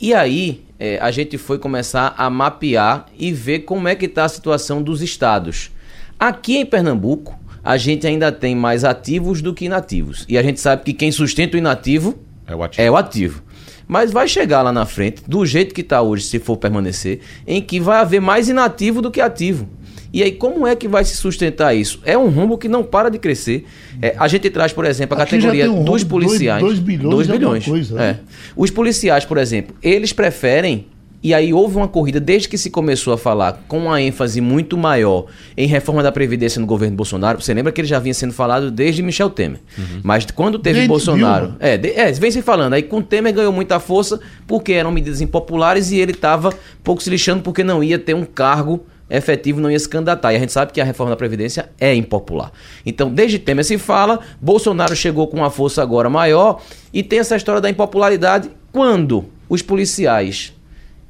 E aí, é, a gente foi começar a mapear e ver como é que está a situação dos estados. Aqui em Pernambuco, a gente ainda tem mais ativos do que inativos. E a gente sabe que quem sustenta o inativo É o ativo. é o ativo. Mas vai chegar lá na frente, do jeito que está hoje, se for permanecer, em que vai haver mais inativo do que ativo. E aí, como é que vai se sustentar isso? É um rombo que não para de crescer. É, a gente traz, por exemplo, a Aqui categoria um dos policiais. dois bilhões Dois bilhões. coisa, né? é. Os policiais, por exemplo, eles preferem. E aí houve uma corrida, desde que se começou a falar com uma ênfase muito maior em reforma da Previdência no governo Bolsonaro. Você lembra que ele já vinha sendo falado desde Michel Temer. Mas quando teve Desde Bolsonaro. Dilma. É, de- é, vem se falando. Aí com Temer ganhou muita força porque eram medidas impopulares e ele estava pouco se lixando porque não ia ter um cargo efetivo, não ia se candidatar. E a gente sabe que a reforma da Previdência é impopular. Então, desde Temer se fala, Bolsonaro chegou com uma força agora maior e tem essa história da impopularidade quando os policiais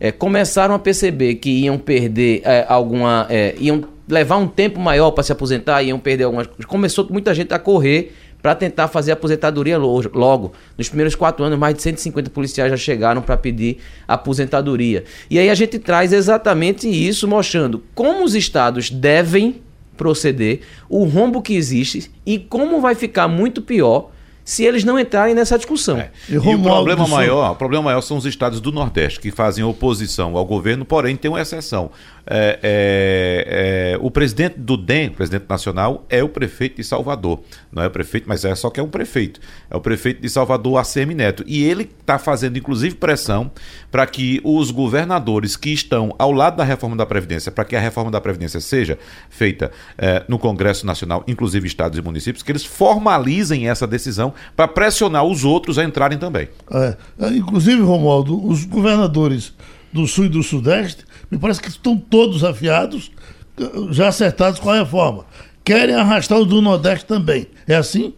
é, começaram a perceber que iam perder é, alguma. é, iam levar um tempo maior para se aposentar, iam perder algumas. Começou muita gente a correr para tentar fazer a aposentadoria lo- logo. Nos primeiros quatro anos, mais de 150 policiais já chegaram para pedir aposentadoria. E aí a gente traz exatamente isso, mostrando como os estados devem proceder, o rombo que existe e como vai ficar muito pior se eles não entrarem nessa discussão. É. E E, o problema maior, o problema maior são os estados do Nordeste que fazem oposição ao governo, porém tem uma exceção. É, é, é, o presidente do DEM, o presidente nacional, é o prefeito de Salvador. Não é o prefeito, mas é só que é um prefeito. É o prefeito de Salvador, ACM Neto. E ele está fazendo, inclusive, pressão para que os governadores que estão ao lado da reforma da Previdência, para que a reforma da Previdência seja feita é, no Congresso Nacional, inclusive estados e municípios, que eles formalizem essa decisão para pressionar os outros a entrarem também. É, é, inclusive, Romualdo, os governadores do Sul e do Sudeste, me parece que estão todos afiados, já acertados com a reforma. Querem arrastar os do Nordeste também. É assim?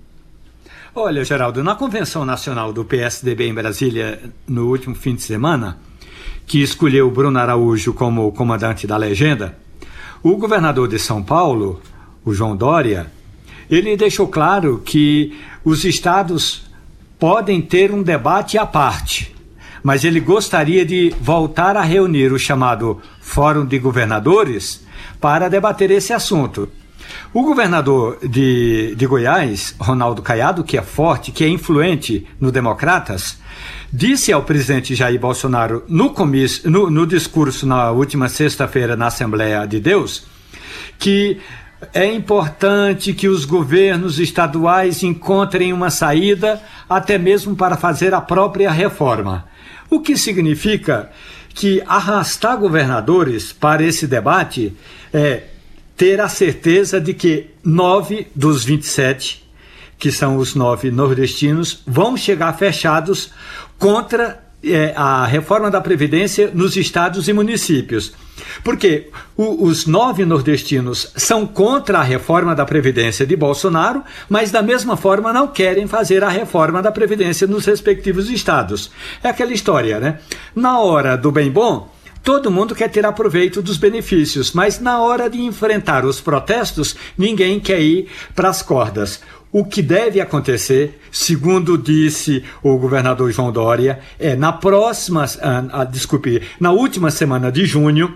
Olha, Geraldo, na Convenção Nacional do PSDB em Brasília, no último fim de semana, que escolheu Bruno Araújo como comandante da legenda, o governador de São Paulo, o João Dória, ele deixou claro que os estados podem ter um debate à parte, mas ele gostaria de voltar a reunir o chamado Fórum de Governadores para debater esse assunto. O governador de, de Goiás, Ronaldo Caiado, que é forte, que é influente no Democratas, disse ao presidente Jair Bolsonaro no, comício, no, no discurso na última sexta-feira na Assembleia de Deus que é importante que os governos estaduais encontrem uma saída, até mesmo para fazer a própria reforma. O que significa que arrastar governadores para esse debate é ter a certeza de que nove dos 27, que são os nove nordestinos, vão chegar fechados contra é, a reforma da Previdência nos estados e municípios. Porque o, os nove nordestinos são contra a reforma da Previdência de Bolsonaro, mas da mesma forma não querem fazer a reforma da Previdência nos respectivos estados. É aquela história, né? Na hora do bem bom, Todo mundo quer tirar proveito dos benefícios, mas na hora de enfrentar os protestos, ninguém quer ir para as cordas. O que deve acontecer, segundo disse o governador João Dória, é na próxima, ah, ah, desculpe, na última semana de junho,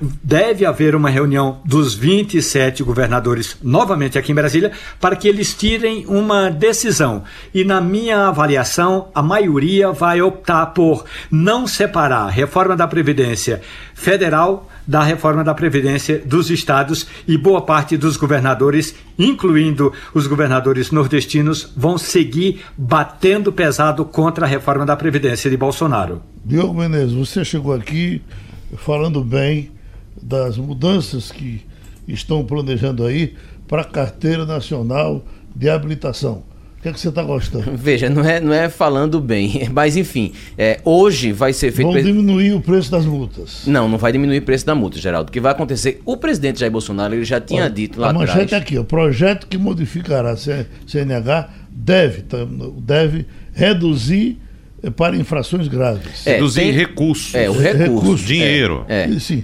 deve haver uma reunião dos 27 governadores, novamente aqui em Brasília, para que eles tirem uma decisão. E na minha avaliação, a maioria vai optar por não separar a reforma da Previdência Federal da reforma da Previdência dos estados e boa parte dos governadores, incluindo os governadores nordestinos, vão seguir batendo pesado contra a reforma da Previdência de Bolsonaro. Diogo Menezes, você chegou aqui falando bem das mudanças que estão planejando aí para a carteira nacional de habilitação. O que, é que você está gostando? Veja, não é, não é falando bem, (laughs) mas enfim, é, hoje vai ser feito. Vão diminuir o preço das multas. Não, não vai diminuir o preço da multa, Geraldo. O que vai acontecer? O presidente Jair Bolsonaro ele já tinha Olha, dito lá a atrás. A manchete aqui: o projeto que modificará a CNH deve, deve reduzir para infrações graves. É, reduzir tem, recursos. É, o recurso. recurso dinheiro. É, é. Sim.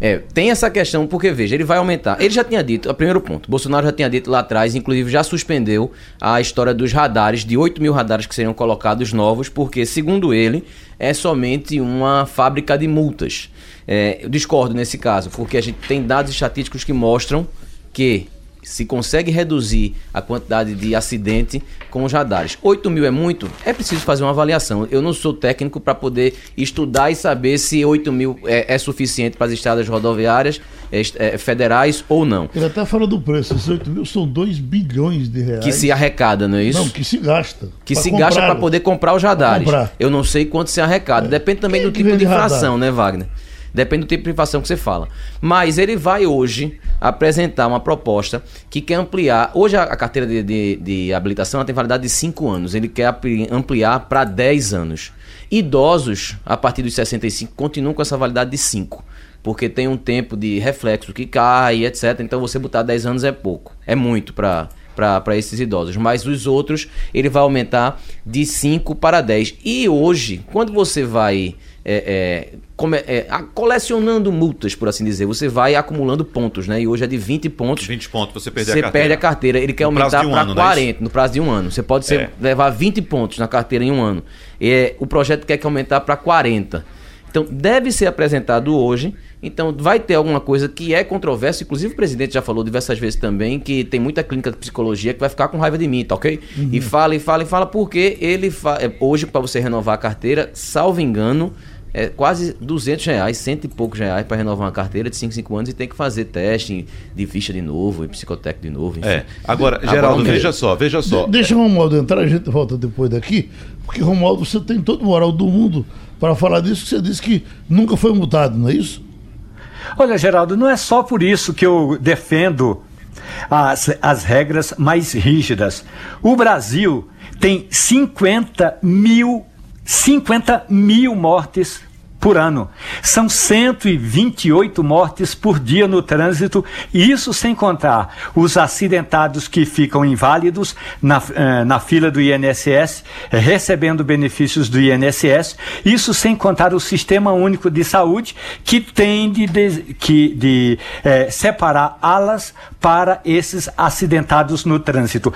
É, tem essa questão, porque veja, ele vai aumentar. Ele já tinha dito, o primeiro ponto, Bolsonaro já tinha dito lá atrás, inclusive já suspendeu a história dos radares, de 8 mil radares que seriam colocados novos, porque, segundo ele, é somente uma fábrica de multas. É, eu discordo nesse caso, porque a gente tem dados estatísticos que mostram que se consegue reduzir a quantidade de acidente com os radares. 8 mil é muito? É preciso fazer uma avaliação. Eu não sou técnico para poder estudar e saber se 8 mil é, é suficiente para as estradas rodoviárias é, é, federais ou não. Ele até falou do preço. Esses 8 mil são 2 bilhões de reais. Que se arrecada, não é isso? Não, que se gasta. Que se gasta para poder comprar os radares. Eu não sei quanto se arrecada. É. Depende também Quem do tipo de infração, né, Wagner? Depende do tipo de privação que você fala. Mas ele vai hoje apresentar uma proposta que quer ampliar. Hoje a carteira de, de, de habilitação tem validade de 5 anos. Ele quer ampliar para 10 anos. Idosos, a partir dos 65, continuam com essa validade de 5 porque tem um tempo de reflexo que cai, etc. Então você botar 10 anos é pouco, é muito para para esses idosos. Mas os outros ele vai aumentar de 5 para 10. E hoje, quando você vai é, é, come, é, colecionando multas, por assim dizer. Você vai acumulando pontos, né? E hoje é de 20 pontos. 20 pontos, você perde você a carteira. perde a carteira. Ele quer no aumentar um para 40 é no prazo de um ano. Você pode ser, é. levar 20 pontos na carteira em um ano. E, o projeto quer que aumentar para 40. Então, deve ser apresentado hoje. Então, vai ter alguma coisa que é controversa. Inclusive, o presidente já falou diversas vezes também que tem muita clínica de psicologia que vai ficar com raiva de mim, tá ok? Uhum. E fala, e fala, e fala, porque ele. Fa... Hoje, para você renovar a carteira, salvo engano é quase 200 reais, cento e poucos reais para renovar uma carteira de 5, 5 anos e tem que fazer teste de ficha de novo, e psicotécnico de novo. Enfim. É. Agora, Geraldo, Agora, veja só, veja só. De, deixa o Romualdo entrar, a gente volta depois daqui, porque Romualdo, você tem todo o moral do mundo para falar disso, que você disse que nunca foi multado, não é isso? Olha, Geraldo, não é só por isso que eu defendo as, as regras mais rígidas. O Brasil tem 50 mil 50 mil mortes por ano. São 128 mortes por dia no trânsito, e isso sem contar os acidentados que ficam inválidos na, eh, na fila do INSS, recebendo benefícios do INSS, isso sem contar o Sistema Único de Saúde, que tem de, de, que, de eh, separar alas para esses acidentados no trânsito.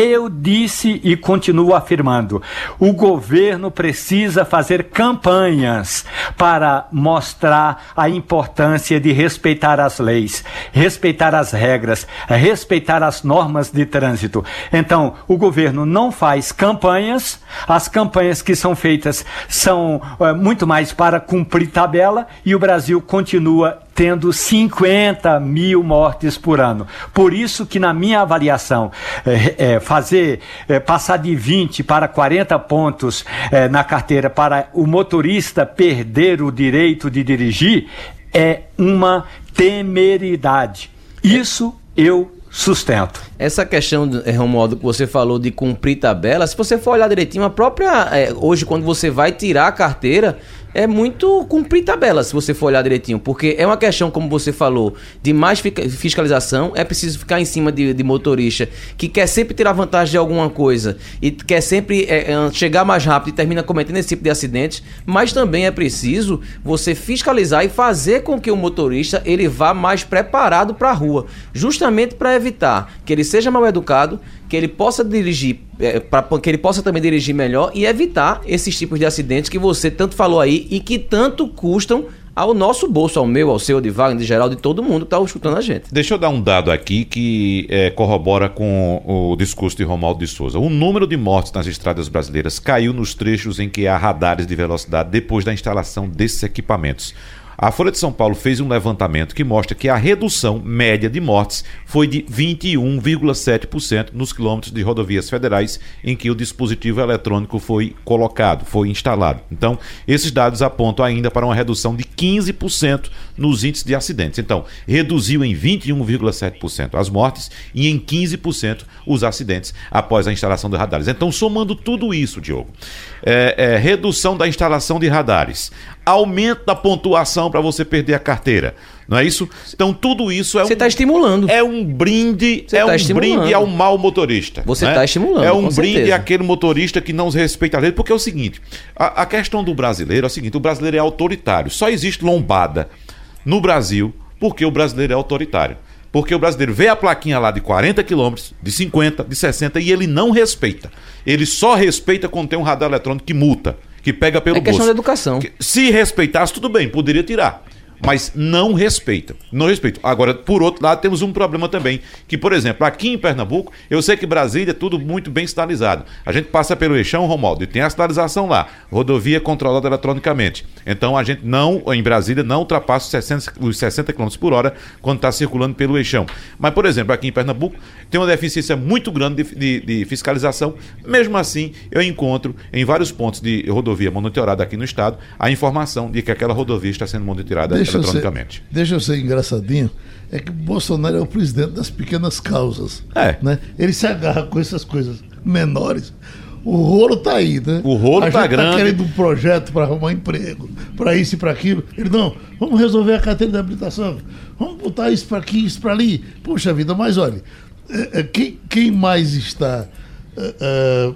Eu disse e continuo afirmando: o governo precisa fazer campanhas para mostrar a importância de respeitar as leis, respeitar as regras, respeitar as normas de trânsito. Então, o governo não faz campanhas, as campanhas que são feitas são é, muito mais para cumprir tabela e o Brasil continua tendo 50 mil mortes por ano. Por isso que, na minha avaliação, é, é, fazer é, passar de 20 para 40 pontos na carteira para o motorista perder o direito de dirigir é uma temeridade. Isso eu sustento. Essa questão, é, Romualdo, que você falou de cumprir tabela, se você for olhar direitinho, a própria. É, hoje, quando você vai tirar a carteira, é muito cumprir tabela, se você for olhar direitinho. Porque é uma questão, como você falou, de mais fiscalização. É preciso ficar em cima de, de motorista que quer sempre tirar vantagem de alguma coisa e quer sempre é, é, chegar mais rápido e termina cometendo esse tipo de acidentes. Mas também é preciso você fiscalizar e fazer com que o motorista ele vá mais preparado para a rua, justamente para evitar que ele seja mal educado que ele possa dirigir, é, para que ele possa também dirigir melhor e evitar esses tipos de acidentes que você tanto falou aí e que tanto custam ao nosso bolso, ao meu, ao seu, de Wagner, de geral, de todo mundo que está escutando a gente. Deixa eu dar um dado aqui que é, corrobora com o discurso de Romualdo de Souza. O número de mortes nas estradas brasileiras caiu nos trechos em que há radares de velocidade depois da instalação desses equipamentos. A Folha de São Paulo fez um levantamento que mostra que a redução média de mortes foi de 21,7% nos quilômetros de rodovias federais em que o dispositivo eletrônico foi colocado, foi instalado. Então, esses dados apontam ainda para uma redução de 15% nos índices de acidentes. Então, reduziu em 21,7% as mortes e em 15% os acidentes após a instalação de radares. Então, somando tudo isso, Diogo, é, é, redução da instalação de radares, aumento da pontuação para você perder a carteira. Não é isso? Então tudo isso é Você um está estimulando. é um brinde, Você é tá um estimulando. brinde ao mau motorista. Você né? tá estimulando, É um brinde certeza. àquele motorista que não respeita a lei, porque é o seguinte, a, a questão do brasileiro é o seguinte, o brasileiro é autoritário. Só existe lombada no Brasil porque o brasileiro é autoritário. Porque o brasileiro vê a plaquinha lá de 40 quilômetros, de 50, de 60 e ele não respeita. Ele só respeita quando tem um radar eletrônico que multa, que pega pelo É questão bolso. de educação. Que- Se respeitasse, tudo bem, poderia tirar. Mas não respeita. Não respeita. Agora, por outro lado, temos um problema também. Que, por exemplo, aqui em Pernambuco, eu sei que Brasília é tudo muito bem sinalizado. A gente passa pelo Eixão, Romualdo, e tem a sinalização lá. Rodovia controlada eletronicamente. Então a gente não, em Brasília, não ultrapassa os 60, os 60 km por hora quando está circulando pelo Eixão. Mas, por exemplo, aqui em Pernambuco, tem uma deficiência muito grande de, de- de fiscalização. Mesmo assim, eu encontro em vários pontos de rodovia monitorada aqui no estado a informação de que aquela rodovia está sendo monitorada Deixa eu, ser, eletronicamente. deixa eu ser engraçadinho. É que Bolsonaro é o presidente das pequenas causas. É. Né? Ele se agarra com essas coisas menores. O rolo tá aí, né? O rolo a tá gente grande. Tá querendo um projeto para arrumar emprego, para isso e para aquilo. Ele não, vamos resolver a carteira de habilitação. Vamos botar isso para aqui, isso para ali. Puxa vida, mas olha, é, é, quem, quem mais está é,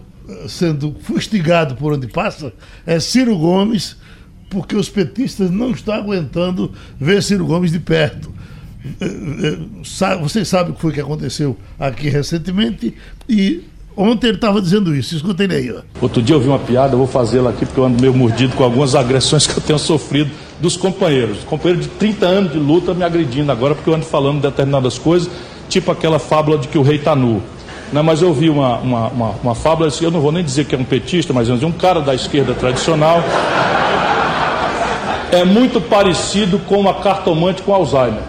sendo fustigado por onde passa é Ciro Gomes, porque os petistas não estão aguentando ver Ciro Gomes de perto. É, é, sa- Vocês sabem o que foi que aconteceu aqui recentemente e ontem ele estava dizendo isso. Escutem aí. Ó. Outro dia eu vi uma piada, eu vou fazê-la aqui porque eu ando meio mordido com algumas agressões que eu tenho sofrido dos companheiros. Companheiro de 30 anos de luta me agredindo agora porque eu ando falando determinadas coisas, tipo aquela fábula de que o rei está nu. Né, mas eu vi uma, uma, uma, uma fábula, eu não vou nem dizer que é um petista, mas dizer um cara da esquerda tradicional. É muito parecido com uma cartomante com Alzheimer.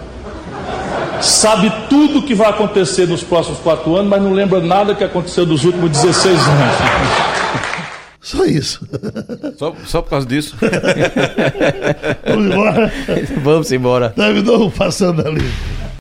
Sabe tudo o que vai acontecer nos próximos quatro anos, mas não lembra nada que aconteceu dos últimos 16 anos. (laughs) Só isso. Só, só por causa disso. (laughs) Vamos embora. Vamos embora. Terminou passando ali.